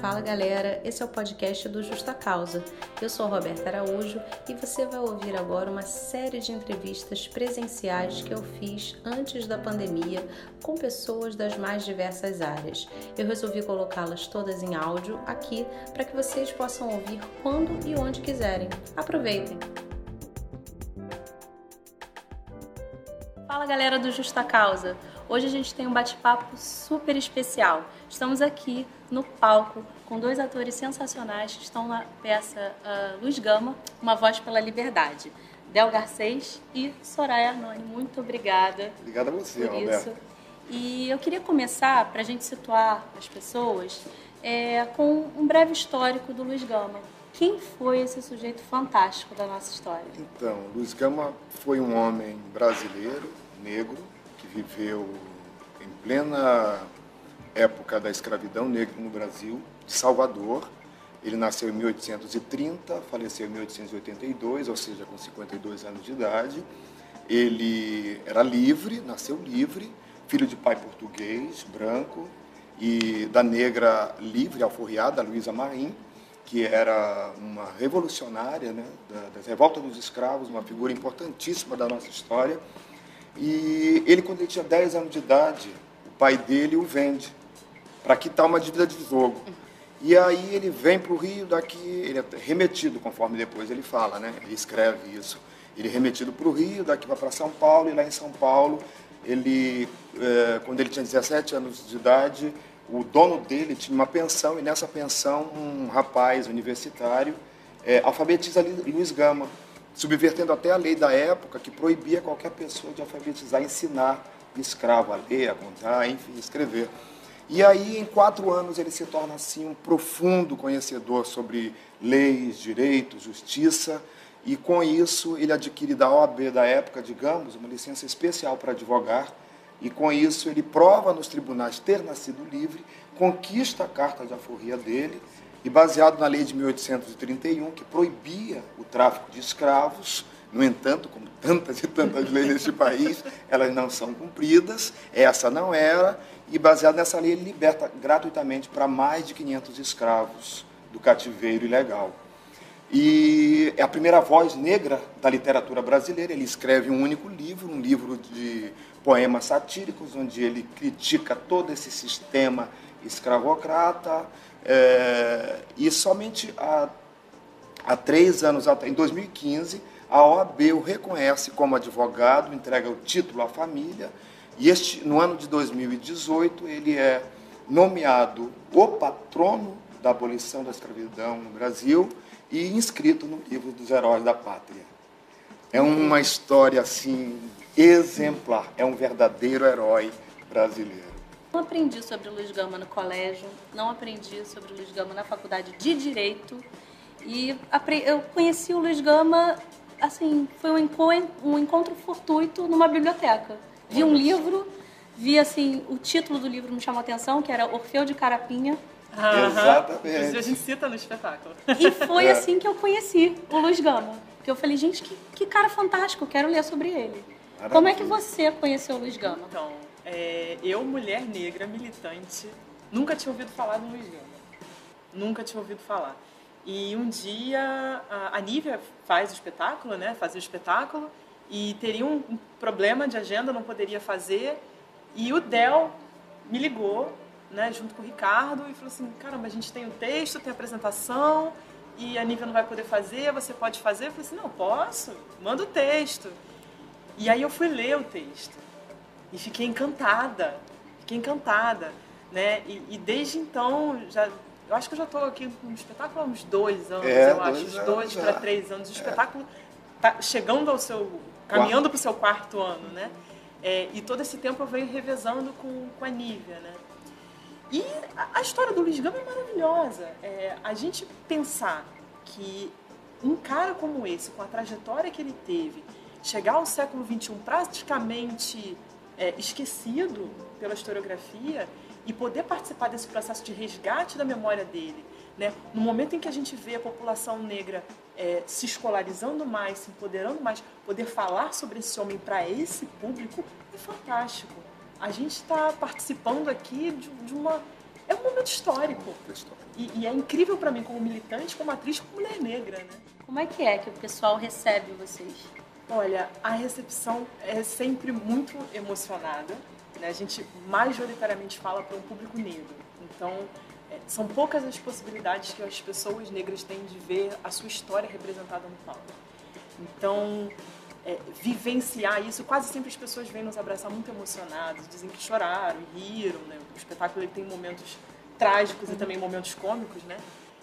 Fala galera, esse é o podcast do Justa Causa. Eu sou Roberta Araújo e você vai ouvir agora uma série de entrevistas presenciais que eu fiz antes da pandemia com pessoas das mais diversas áreas. Eu resolvi colocá-las todas em áudio aqui para que vocês possam ouvir quando e onde quiserem. Aproveitem! Fala galera do Justa Causa! Hoje a gente tem um bate-papo super especial. Estamos aqui no palco com dois atores sensacionais que estão na peça uh, Luz Gama, Uma Voz pela Liberdade. Del Garcês e Soraya Arnone. Muito obrigada. Obrigada a você, por Roberto. isso. E eu queria começar, para a gente situar as pessoas, é, com um breve histórico do Luiz Gama. Quem foi esse sujeito fantástico da nossa história? Então, Luiz Gama foi um homem brasileiro, negro, viveu em plena época da escravidão negra no Brasil, de Salvador. Ele nasceu em 1830, faleceu em 1882, ou seja, com 52 anos de idade. Ele era livre, nasceu livre, filho de pai português, branco, e da negra livre, alforriada, Luísa Marim, que era uma revolucionária né, das revoltas dos escravos, uma figura importantíssima da nossa história e ele, quando ele tinha 10 anos de idade, o pai dele o vende para quitar uma dívida de jogo. E aí ele vem para o Rio, daqui, ele é remetido, conforme depois ele fala, né? ele escreve isso. Ele é remetido para o Rio, daqui vai para São Paulo, e lá em São Paulo, ele, é, quando ele tinha 17 anos de idade, o dono dele tinha uma pensão, e nessa pensão um rapaz universitário é, alfabetiza Luiz Gama subvertendo até a lei da época que proibia qualquer pessoa de alfabetizar, ensinar escravo a ler, a contar, enfim, escrever. E aí, em quatro anos, ele se torna assim um profundo conhecedor sobre leis, direitos, justiça, e com isso ele adquire da OAB da época, digamos, uma licença especial para advogar, e com isso ele prova nos tribunais ter nascido livre, conquista a carta de alforria dele e baseado na lei de 1831, que proibia o tráfico de escravos. No entanto, como tantas e tantas leis neste país, elas não são cumpridas, essa não era, e baseado nessa lei, ele liberta gratuitamente para mais de 500 escravos do cativeiro ilegal. E é a primeira voz negra da literatura brasileira. Ele escreve um único livro, um livro de poemas satíricos, onde ele critica todo esse sistema escravocrata, é, e somente há, há três anos, em 2015, a OAB o reconhece como advogado, entrega o título à família, e este, no ano de 2018 ele é nomeado o patrono da abolição da escravidão no Brasil e inscrito no livro dos heróis da pátria. É uma história assim exemplar, é um verdadeiro herói brasileiro. Não aprendi sobre o Luiz Gama no colégio, não aprendi sobre o Luiz Gama na faculdade de Direito. E eu conheci o Luiz Gama, assim, foi um encontro fortuito numa biblioteca. Vi um livro, vi, assim, o título do livro me chamou a atenção, que era Orfeu de Carapinha. Uhum. Exatamente. A gente cita no espetáculo. E foi é. assim que eu conheci o Luiz Gama. Que eu falei, gente, que, que cara fantástico, quero ler sobre ele. Maravilha. Como é que você conheceu o Luiz Gama? Então, é, eu, mulher negra, militante, nunca tinha ouvido falar do Luiz Gama. Nunca tinha ouvido falar. E um dia a, Nívia faz o espetáculo, né? Fazia o espetáculo e teria um, um problema de agenda, não poderia fazer. E o Del me ligou, né, junto com o Ricardo, e falou assim: caramba, a gente tem o texto, tem a apresentação, e a Nívia não vai poder fazer, você pode fazer? Eu falei assim: não, posso, manda o texto. E aí eu fui ler o texto. E fiquei encantada, fiquei encantada, né? E, e desde então, já, eu acho que eu já estou aqui no espetáculo há uns dois anos, é, eu acho, uns dois para três anos. O espetáculo está chegando ao seu, caminhando para o seu quarto ano, né? É, e todo esse tempo eu venho revezando com, com a Nívia, né? E a, a história do Luiz Gama é maravilhosa. É, a gente pensar que um cara como esse, com a trajetória que ele teve, chegar ao século XXI praticamente é, esquecido pela historiografia e poder participar desse processo de resgate da memória dele. Né? No momento em que a gente vê a população negra é, se escolarizando mais, se empoderando mais, poder falar sobre esse homem para esse público é fantástico. A gente está participando aqui de, de uma é um momento histórico. E, e é incrível para mim, como militante, como atriz, como mulher negra, né? Como é que é que o pessoal recebe vocês? Olha, a recepção é sempre muito emocionada. Né? A gente majoritariamente fala para um público negro. Então, é, são poucas as possibilidades que as pessoas negras têm de ver a sua história representada no palco. Então, é, vivenciar isso, quase sempre as pessoas vêm nos abraçar muito emocionadas, dizem que choraram, riram. Né? O espetáculo ele tem momentos trágicos uhum. e também momentos cômicos, né?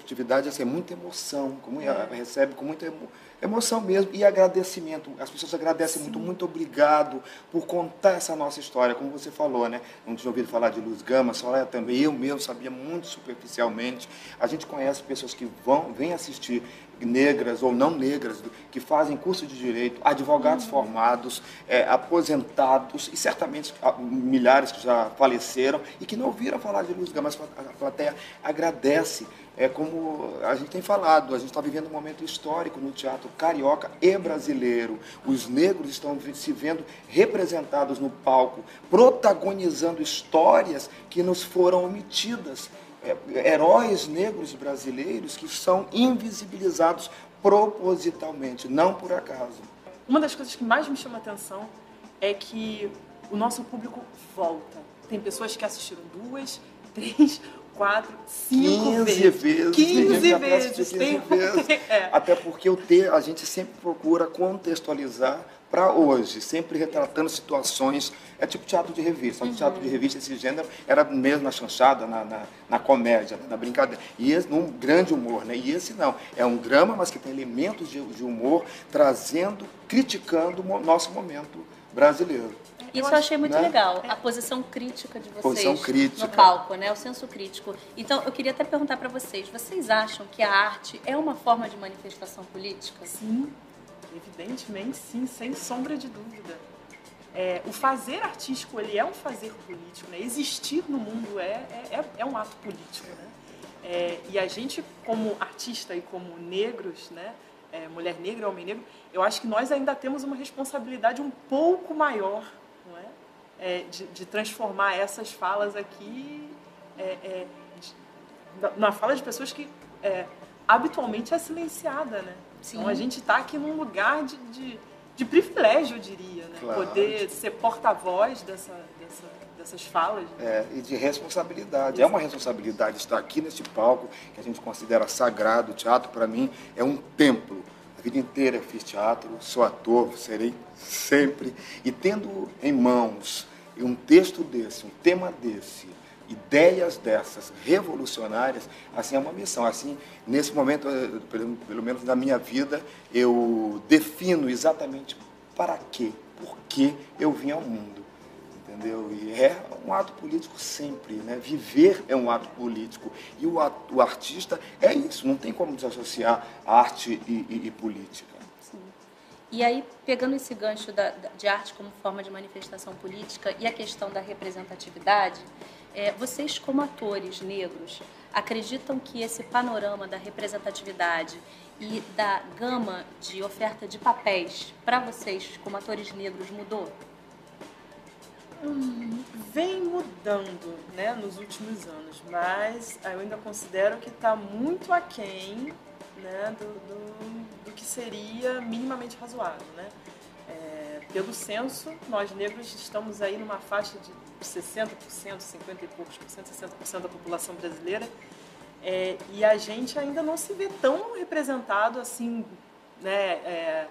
Atividade assim, é muita emoção, como é. recebe com muita emo, emoção mesmo e agradecimento. As pessoas agradecem Sim. muito, muito obrigado por contar essa nossa história, como você falou, né? Não tinha ouvido falar de Luz Gama, só é também eu mesmo sabia muito superficialmente. A gente conhece pessoas que vão, vêm assistir negras ou não negras, que fazem curso de direito, advogados uhum. formados, é, aposentados e certamente ah, milhares que já faleceram e que não ouviram falar de Luz Gama, mas a plateia agradece. É como a gente tem falado, a gente está vivendo um momento histórico no teatro carioca e brasileiro. Os negros estão se vendo representados no palco, protagonizando histórias que nos foram omitidas é, heróis negros brasileiros que são invisibilizados propositalmente, não por acaso. Uma das coisas que mais me chama a atenção é que o nosso público volta. Tem pessoas que assistiram duas, três, quatro, cinco vezes. vezes. 15 vezes. 15 vezes. É. Até porque o ter, a gente sempre procura contextualizar para hoje, sempre retratando situações. É tipo teatro de revista. Uhum. Teatro de revista, esse gênero, era mesmo na chanchada, na, na, na comédia, na brincadeira. E esse, num grande humor, né? E esse não. É um drama, mas que tem elementos de, de humor, trazendo, criticando o nosso momento brasileiro. Isso eu achei muito né? legal, a posição crítica de vocês crítica. no palco, né? O senso crítico. Então, eu queria até perguntar para vocês, vocês acham que a arte é uma forma de manifestação política? Sim. Evidentemente, sim, sem sombra de dúvida. É, o fazer artístico ele é um fazer político, né? Existir no mundo é, é, é um ato político, né? É, e a gente, como artista e como negros, né? É, mulher negra, homem negro, eu acho que nós ainda temos uma responsabilidade um pouco maior, não é? é de, de, transformar essas falas aqui é, de, na fala de pessoas que habitualmente é silenciada, né? Sim. Então a gente está aqui num lugar de, de, de, privilégio, eu diria, né? Claro. Poder ser porta-voz dessa, dessa, dessas falas. Né? É, e de responsabilidade. É uma responsabilidade estar aqui neste palco, que a gente considera sagrado. O teatro, para mim, é um templo. A vida inteira fiz teatro, sou ator, serei sempre. E tendo em mãos um texto desse, um tema desse, ideias dessas revolucionárias, assim é uma missão. Assim, nesse momento, eh, pelo, pelo menos na minha vida, eu defino exatamente para quê, por que eu vim ao mundo. Entendeu? E é um ato político sempre, né? Viver é um ato político. E o, ato, o artista é isso, não tem como desassociar arte e, e, e política. Sim. E aí, pegando esse gancho da, de arte como forma de manifestação política e a questão da representatividade, é, vocês, como atores negros, acreditam que esse panorama da representatividade e da gama de oferta de papéis para vocês, como atores negros, mudou? Vem mudando né, nos últimos anos, mas eu ainda considero que está muito aquém né, do, do, do, que seria minimamente razoável. Né? É, pelo censo, nós negros estamos aí numa faixa de 60%, 50 e poucos por cento, 60% da população brasileira. É, e a gente ainda não se vê tão representado assim, né, é,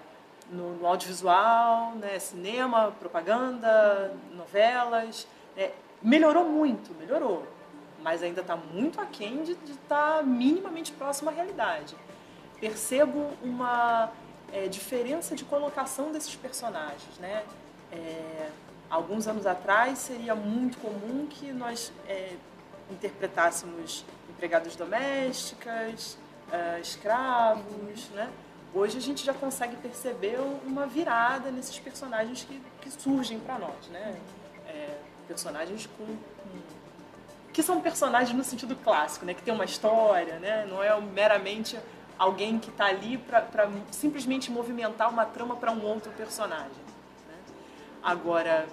no, no, audiovisual, né, cinema, propaganda, novelas. É, melhorou muito, melhorou, mas ainda está muito aquém de estar tá minimamente próximo à realidade. Percebo uma é, diferença de colocação desses personagens, né? É, alguns anos atrás seria muito comum que nós é, interpretássemos empregadas domésticas, é, escravos, né? Hoje a gente já consegue perceber uma virada nesses personagens que, que surgem para nós, né? É, personagens com, com, que são personagens no sentido clássico, né? Que tem uma história, né? Não é meramente alguém que está ali para simplesmente movimentar uma trama para um outro personagem. Agora,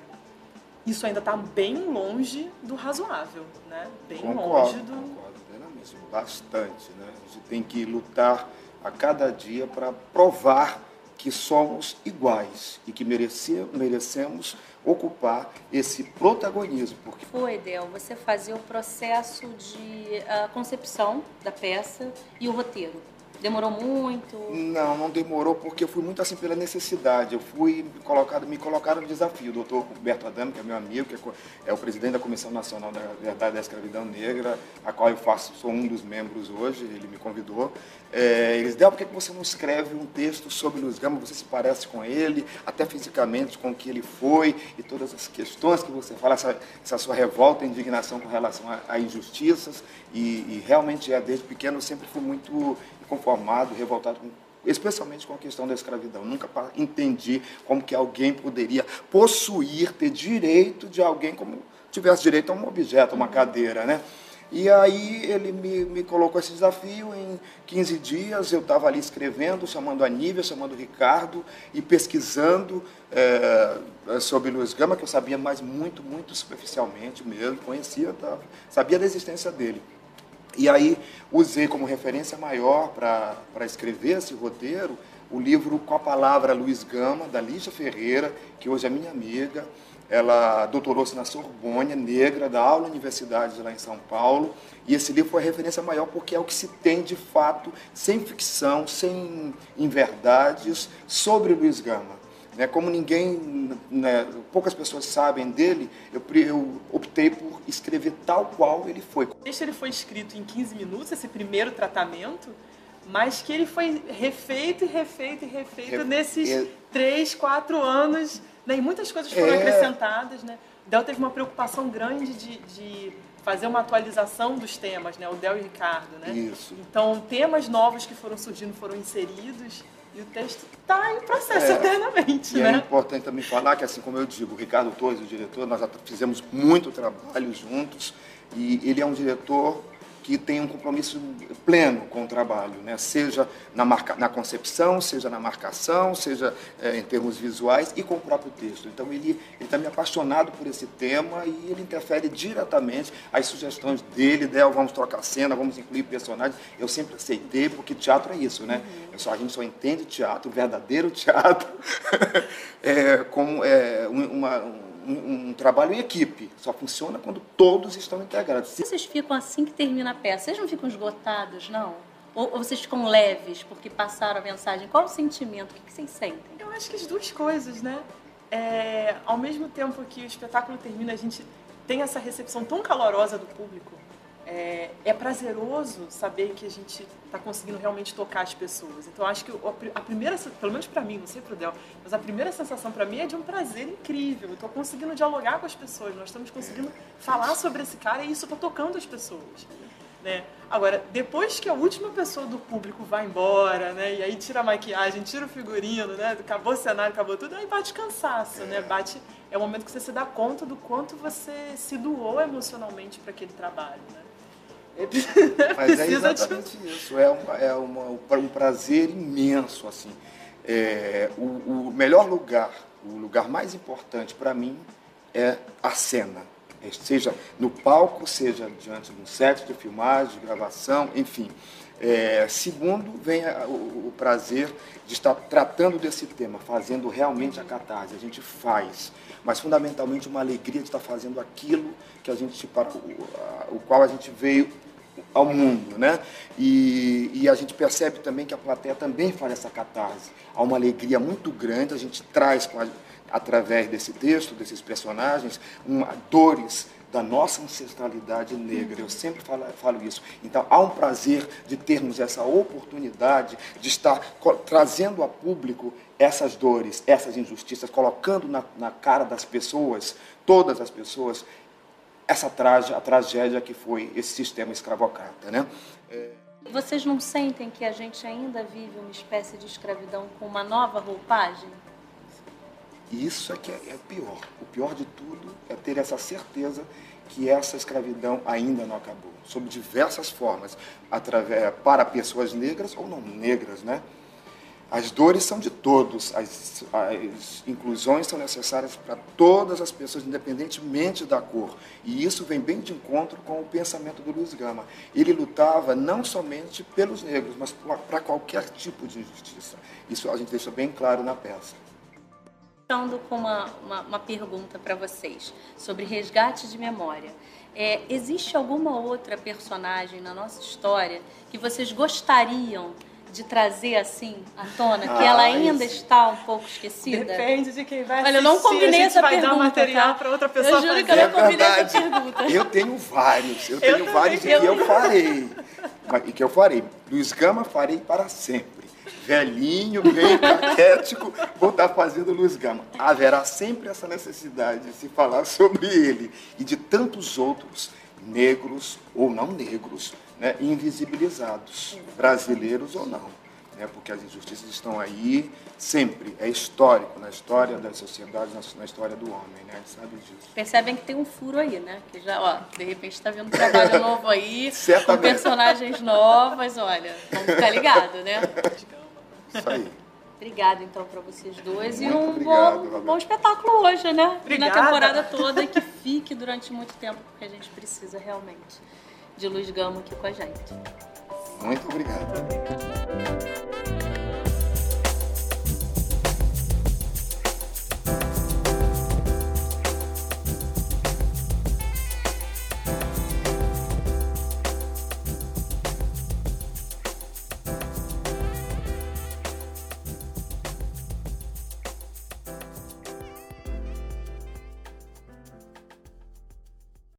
isso ainda está bem longe do razoável, né? Bem concordo, longe do. Concordo plenamente, bastante. Né? A gente tem que lutar a cada dia para provar que somos iguais e que merece, merecemos ocupar esse protagonismo. Porque... Foi, Del, você fazia o processo de uh, concepção da peça e o roteiro. Demorou muito? Não, não demorou porque eu fui muito assim pela necessidade. Eu fui colocado, me colocaram no desafio. O doutor Roberto Adame, que é meu amigo, que é, é o presidente da Comissão Nacional da Verdade da Escravidão Negra, a qual eu faço, sou um dos membros hoje, ele me convidou. É, eles deram, por que você não escreve um texto sobre Luiz Gama? Você se parece com ele, até fisicamente, com o que ele foi e todas as questões que você fala, essa, essa sua revolta e indignação com relação a, a injustiças. E, e realmente, é, desde pequeno, eu sempre fui muito inconformado, revoltado especialmente com a questão da escravidão. Nunca entendi como que alguém poderia possuir, ter direito de alguém como tivesse direito a um objeto, a uma cadeira, né? E aí ele me, me colocou esse desafio em 15 dias, eu estava ali escrevendo, chamando a Nívia, chamando o Ricardo e pesquisando é, sobre Luiz Gama, que eu sabia mais muito, muito superficialmente mesmo, conhecia, tá? sabia da existência dele. E aí usei como referência maior para escrever esse roteiro o livro Com a Palavra Luiz Gama, da Lígia Ferreira, que hoje é minha amiga. Ela doutorou-se na Sorbonne, negra, da aula universidade lá em São Paulo. E esse livro foi a referência maior porque é o que se tem de fato, sem ficção, sem inverdades, sobre Luiz Gama. Né, como ninguém, né, poucas pessoas sabem dele, eu, eu, optei por escrever tal qual ele foi. Este ele foi escrito em 15 minutos, esse primeiro tratamento, mas que ele foi refeito e refeito e refeito Re... nesses é... três, quatro anos, né, e muitas coisas foram é... acrescentadas. Né? Del teve uma preocupação grande de, de fazer uma atualização dos temas, né? o Del e o Ricardo. Né? Isso. Então, temas novos que foram surgindo foram inseridos e o texto está em processo é, eternamente, e é né? É importante também falar que, assim como eu digo, o Ricardo Torres, o diretor, nós já fizemos muito trabalho juntos e ele é um diretor que tem um compromisso pleno com o trabalho, né? seja na, marca, na concepção, seja na marcação, seja é, em termos visuais e com o próprio texto. Então ele está me apaixonado por esse tema e ele interfere diretamente as sugestões dele, Del, vamos trocar cena, vamos incluir personagens. Eu sempre aceitei, porque teatro é isso, né? Uhum. Só, a gente só entende teatro, verdadeiro teatro, é, como é, uma, um, um, trabalho em equipe. Só funciona quando todos estão integrados. Vocês ficam assim que termina a peça? Vocês não ficam esgotados, não? Ou, ou vocês ficam leves porque passaram a mensagem? Qual o sentimento? O que, que vocês sentem? Eu acho que as duas coisas, né? É, ao mesmo tempo que o espetáculo termina, a gente tem essa recepção tão calorosa do público é, é prazeroso saber que a gente está conseguindo realmente tocar as pessoas. Então, acho que a primeira, pelo menos para mim, não sei para o Del, mas a primeira sensação para mim é de um prazer incrível. Eu estou conseguindo dialogar com as pessoas, nós estamos conseguindo falar sobre esse cara e isso está tocando as pessoas. Né? Agora, depois que a última pessoa do público vai embora, né? E aí tira a maquiagem, tira o figurino, né? Acabou o cenário, acabou tudo, aí bate cansaço, né? Bate, é o momento que você se dá conta do quanto você se doou emocionalmente para aquele trabalho, né? Mas é exatamente de... isso. É, uma, é uma, um prazer imenso. assim. É, o, o, melhor lugar, o lugar mais importante para mim é a cena. É, seja no palco, seja diante de um set de filmagem, de gravação, enfim. É, segundo, vem a, o, o, prazer de estar tratando desse tema, fazendo realmente a catarse. A gente faz, mas fundamentalmente uma alegria de estar fazendo aquilo que a gente para o, o qual a gente veio ao mundo, né? E, e, a gente percebe também que a plateia também faz essa catarse. Há uma alegria muito grande, a gente traz através desse texto, desses personagens, uma, dores da nossa ancestralidade negra. Eu sempre falo, falo, isso. Então, há um prazer de termos essa oportunidade de estar trazendo a público essas dores, essas injustiças, colocando na, na cara das pessoas, todas as pessoas, essa tragédia, a tragédia que foi esse sistema escravocrata. Né? É... Vocês não sentem que a gente ainda vive uma espécie de escravidão com uma nova roupagem? Isso é que é, é pior. O pior de tudo é ter essa certeza que essa escravidão ainda não acabou, sob diversas formas, através, para pessoas negras ou não negras, né? As dores são de todos, as, as inclusões são necessárias para todas as pessoas, independentemente da cor. E isso vem bem de encontro com o pensamento do Luiz Gama. Ele lutava não somente pelos negros, mas para qualquer tipo de injustiça. Isso a gente deixa bem claro na peça. Estando com uma, uma, uma pergunta para vocês sobre resgate de memória. É, existe alguma outra personagem na nossa história que vocês gostariam de trazer assim à tona, que ah, ela ainda isso. está um pouco esquecida? Depende de quem vai. Olha, eu não combinei essa vai pergunta. dar material tá? para outra pessoa Eu juro fazer. que eu não combinei é essa pergunta. Eu tenho vários, eu tenho eu vários e que eu farei. E que eu farei. Luiz Gama farei para sempre. Velhinho, bem caquético, vou estar fazendo Luiz Gama. Haverá sempre essa necessidade de se falar sobre ele e de tantos outros negros ou não negros né, invisibilizados, brasileiros ou não. Né, porque as injustiças estão aí sempre, é histórico, na história das sociedades, na história do homem, né? A gente sabe disso. Percebem que tem um furo aí, né? Que já, ó, de repente está vendo um trabalho novo aí, com personagens novas, olha, vamos ficar ligados, né? Isso aí. Obrigada, então, para vocês dois. Muito e um obrigado, bom, bom espetáculo hoje, né? Obrigada. Na temporada toda e que fique durante muito tempo, porque a gente precisa realmente de Luiz Gama aqui com a gente. Muito obrigado.